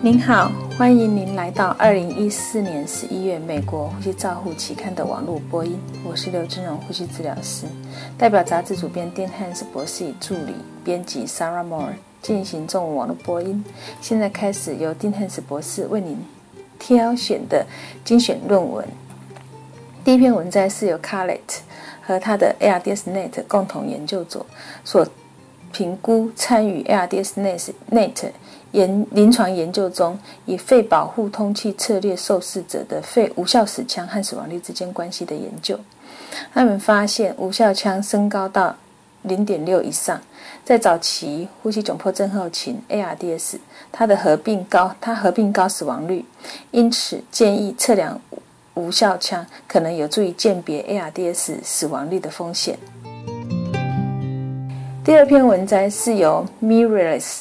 您好，欢迎您来到二零一四年十一月美国呼吸照护期刊的网络播音。我是刘志荣呼吸治疗师，代表杂志主编丁汉斯博士与助理编辑 Sarah Moore 进行中文网络播音。现在开始由丁汉斯博士为您挑选的精选论文。第一篇文摘是由 Carlett 和他的 ARDSNet 共同研究组所评估参与 ARDSnet。研临床研究中，以肺保护通气策略受试者的肺无效死腔和死亡率之间关系的研究，他们发现无效腔升高到零点六以上，在早期呼吸窘迫症候群 （ARDS），它的合并高，它合并高死亡率，因此建议测量无效腔可能有助于鉴别 ARDS 死亡率的风险。第二篇文摘是由 Mirrors。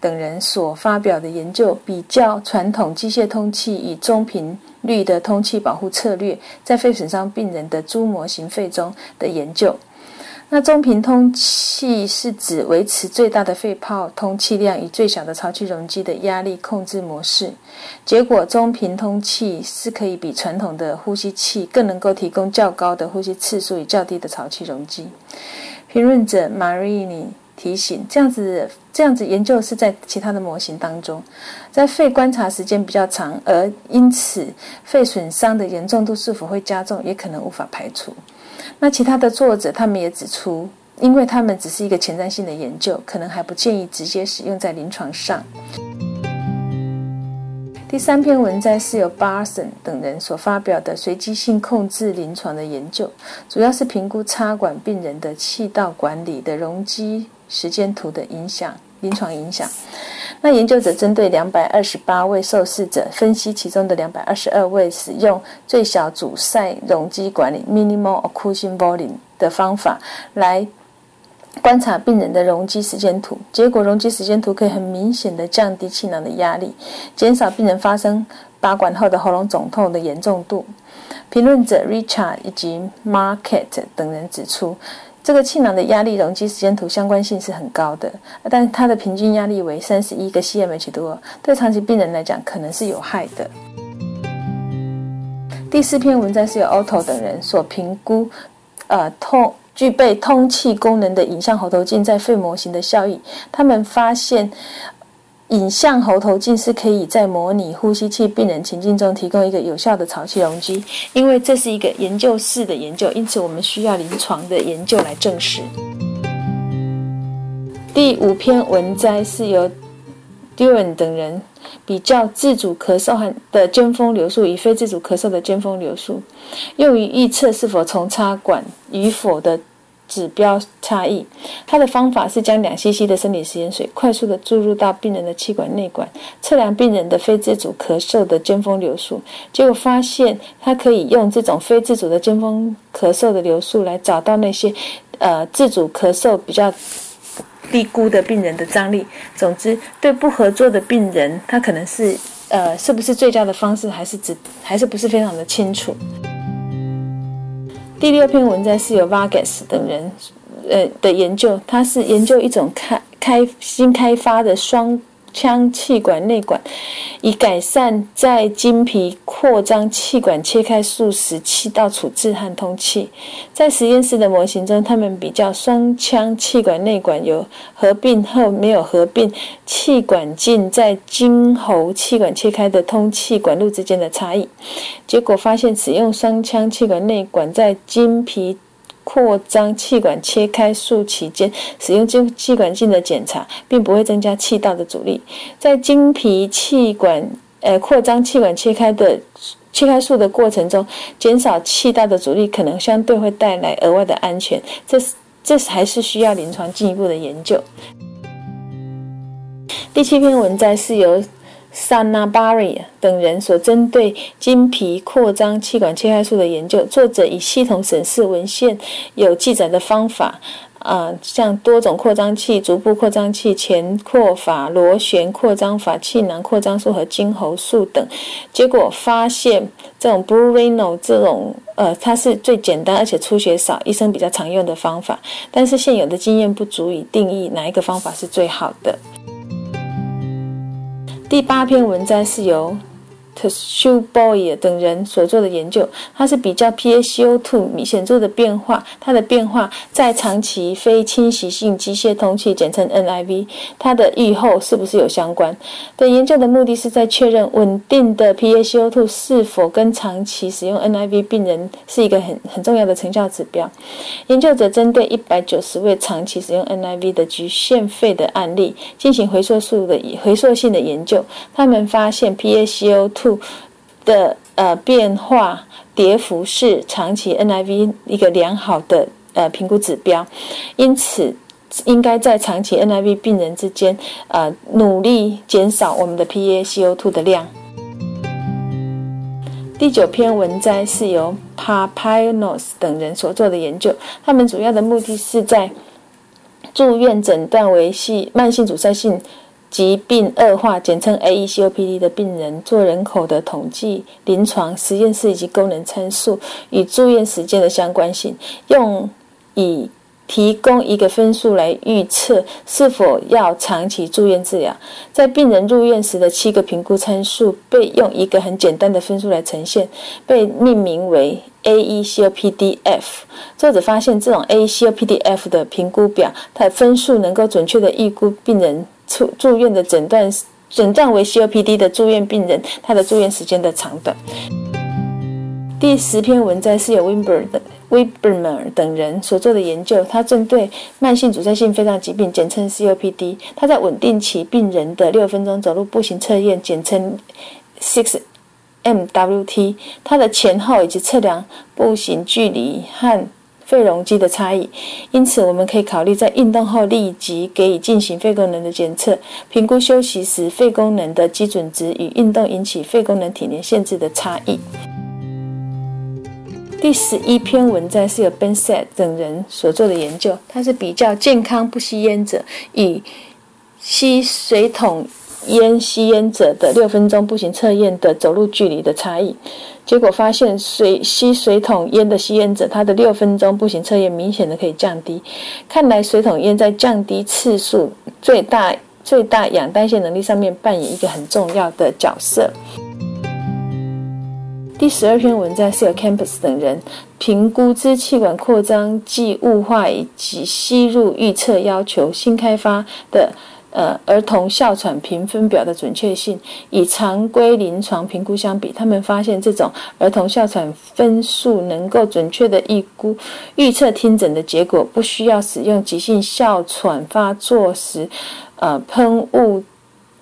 等人所发表的研究，比较传统机械通气与中频率的通气保护策略在肺损伤病人的猪模型肺中的研究。那中频通气是指维持最大的肺泡通气量与最小的潮气容积的压力控制模式。结果，中频通气是可以比传统的呼吸器更能够提供较高的呼吸次数与较低的潮气容积。评论者 Marini。提醒这样子，这样子研究是在其他的模型当中，在肺观察时间比较长，而因此肺损伤的严重度是否会加重，也可能无法排除。那其他的作者他们也指出，因为他们只是一个前瞻性的研究，可能还不建议直接使用在临床上。第三篇文摘是由 Barson 等人所发表的随机性控制临床的研究，主要是评估插管病人的气道管理的容积。时间图的影响，临床影响。那研究者针对两百二十八位受试者，分析其中的两百二十二位使用最小阻塞容积管理 （minimal occlusion volume） 的方法来观察病人的容积时间图。结果，容积时间图可以很明显的降低气囊的压力，减少病人发生拔管后的喉咙肿痛的严重度。评论者 Richard 以及 Market 等人指出。这个气囊的压力容积时间图相关性是很高的，但它的平均压力为三十一个 cmH 多，对长期病人来讲可能是有害的。第四篇文章是由 Otto 等人所评估，呃，通具备通气功能的影像喉头镜在肺模型的效益，他们发现。影像喉头镜是可以在模拟呼吸器病人情境中提供一个有效的潮气容积，因为这是一个研究室的研究，因此我们需要临床的研究来证实。第五篇文摘是由 Duran 等人比较自主咳嗽的尖峰流速与非自主咳嗽的尖峰流速，用于预测是否从插管与否的。指标差异，它的方法是将两 cc 的生理食盐水快速的注入到病人的气管内管，测量病人的非自主咳嗽的尖峰流速。结果发现，它可以用这种非自主的尖峰咳嗽的流速来找到那些呃自主咳嗽比较低估的病人的张力。总之，对不合作的病人，他可能是呃是不是最佳的方式，还是指还是不是非常的清楚。第六篇文章是由 Vargas 等人，呃的研究，它是研究一种开开新开发的双腔气管内管，以改善在经皮扩张气管切开术时气道处置和通气。在实验室的模型中，他们比较双腔气管内管有合并后没有合并气管镜在经喉气管切开的通气管路之间的差异。结果发现，使用双腔气管内管在经皮扩张气管切开术期间使用经气管镜的检查，并不会增加气道的阻力。在经皮气管呃扩张气管切开的切开术的过程中，减少气道的阻力可能相对会带来额外的安全。这是这还是需要临床进一步的研究。第七篇文摘是由。Sanabari 等人所针对经皮扩张气管切开术的研究，作者以系统审视文献有记载的方法，啊，像多种扩张器、逐步扩张器、前扩法、螺旋扩张法、气囊扩张术和经喉术等，结果发现这种 Bruno 这种，呃，它是最简单而且出血少、医生比较常用的方法，但是现有的经验不足以定义哪一个方法是最好的。第八篇文章是由。Tsu Boyer 等人所做的研究，它是比较 PaCO2 显著的变化，它的变化在长期非侵袭性机械通气，简称 NIV，它的预后是不是有相关？的研究的目的是在确认稳定的 PaCO2 是否跟长期使用 NIV 病人是一个很很重要的成效指标。研究者针对一百九十位长期使用 NIV 的局限肺的案例进行回溯数的回溯性的研究，他们发现 PaCO2 的呃变化跌幅是长期 NIV 一个良好的呃评估指标，因此应该在长期 NIV 病人之间呃努力减少我们的 PaCO2 的量。第九篇文摘是由 Papinos 等人所做的研究，他们主要的目的是在住院诊断为系慢性阻塞性。疾病恶化，简称 AECOPD 的病人做人口的统计、临床实验室以及功能参数与住院时间的相关性，用以提供一个分数来预测是否要长期住院治疗。在病人入院时的七个评估参数被用一个很简单的分数来呈现，被命名为 AECOPDF。作者发现，这种 AECOPDF 的评估表，它的分数能够准确的预估病人。住住院的诊断诊断为 COPD 的住院病人，他的住院时间的长短。第十篇文章是由 w i n b e r 的 w i n b e r m a n 等人所做的研究，他针对慢性阻塞性肺脏疾病，简称 COPD，他在稳定期病人的六分钟走路步行测验，简称 Six MWT，它的前后以及测量步行距离和肺容积的差异，因此我们可以考虑在运动后立即给予进行肺功能的检测，评估休息时肺功能的基准值与运动引起肺功能体能限制的差异。第十一篇文章是由 Ben Set 等人所做的研究，它是比较健康不吸烟者与吸水桶烟吸烟者的六分钟步行测验的走路距离的差异。结果发现，水吸水桶烟的吸烟者，他的六分钟步行测验明显的可以降低。看来水桶烟在降低次数、最大最大氧代谢能力上面扮演一个很重要的角色。第十二篇文章是由 Campus 等人评估支气管扩张剂雾化以及吸入预测要求新开发的。呃，儿童哮喘评分表的准确性与常规临床评估相比，他们发现这种儿童哮喘分数能够准确的预估预测听诊的结果，不需要使用急性哮喘发作时，呃，喷雾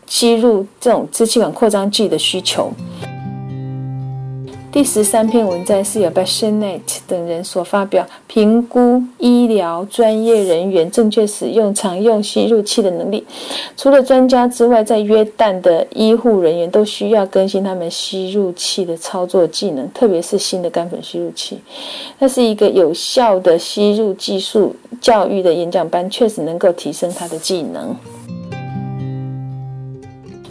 吸入这种支气管扩张剂的需求。第十三篇文章是由 b a s h n e t 等人所发表，评估医疗专业人员正确使用常用吸入器的能力。除了专家之外，在约旦的医护人员都需要更新他们吸入器的操作技能，特别是新的干粉吸入器。它是一个有效的吸入技术教育的演讲班，确实能够提升他的技能。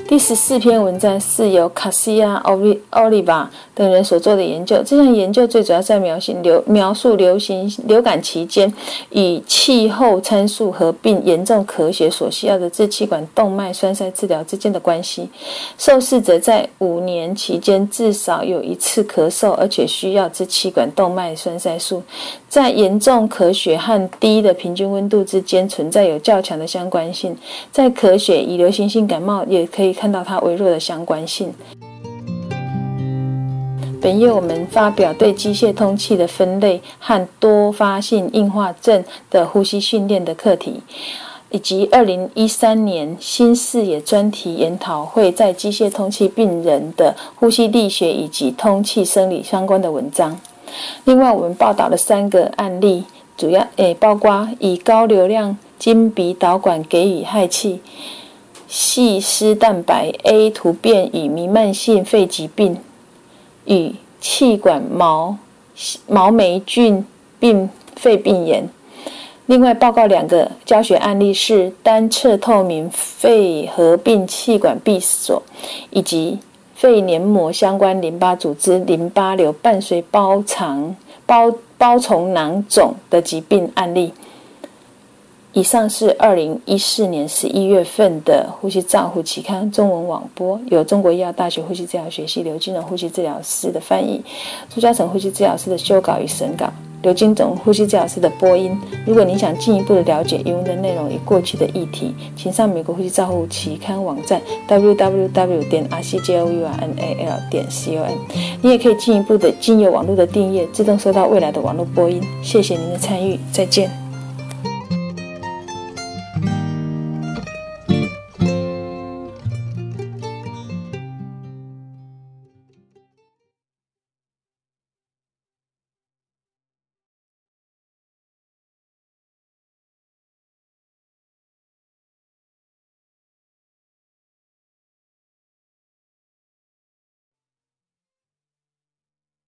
第十四篇文章是由卡西亚奥利奥利巴等人所做的研究。这项研究最主要在描述流描述流行流感期间与气候参数合并严重咳血所需要的支气管动脉栓塞治疗之间的关系。受试者在五年期间至少有一次咳嗽，而且需要支气管动脉栓塞术。在严重咳血和低的平均温度之间存在有较强的相关性。在咳血与流行性感冒也可以。看到它微弱的相关性。本页我们发表对机械通气的分类和多发性硬化症的呼吸训练的课题，以及二零一三年新视野专题研讨会在机械通气病人的呼吸力学以及通气生理相关的文章。另外，我们报道了三个案例，主要诶包括以高流量经鼻导管给予氦气。细丝蛋白 A 突变与弥漫性肺疾病与气管毛毛霉菌病肺病炎。另外报告两个教学案例是单侧透明肺合并气管闭锁以及肺黏膜相关淋巴组织淋巴瘤伴随包肠包包虫囊肿的疾病案例。以上是二零一四年十一月份的《呼吸照护》期刊中文网播，由中国医药大学呼吸治疗学系刘金荣呼吸治疗师的翻译，朱嘉诚呼吸治疗师的修稿与审稿，刘金总呼吸治疗师的播音。如果您想进一步的了解原文的内容与过去的议题，请上美国呼吸照护期刊网站 www 点 r c j o u r n a l 点 c o m。你也可以进一步的经由网络的订阅，自动收到未来的网络播音。谢谢您的参与，再见。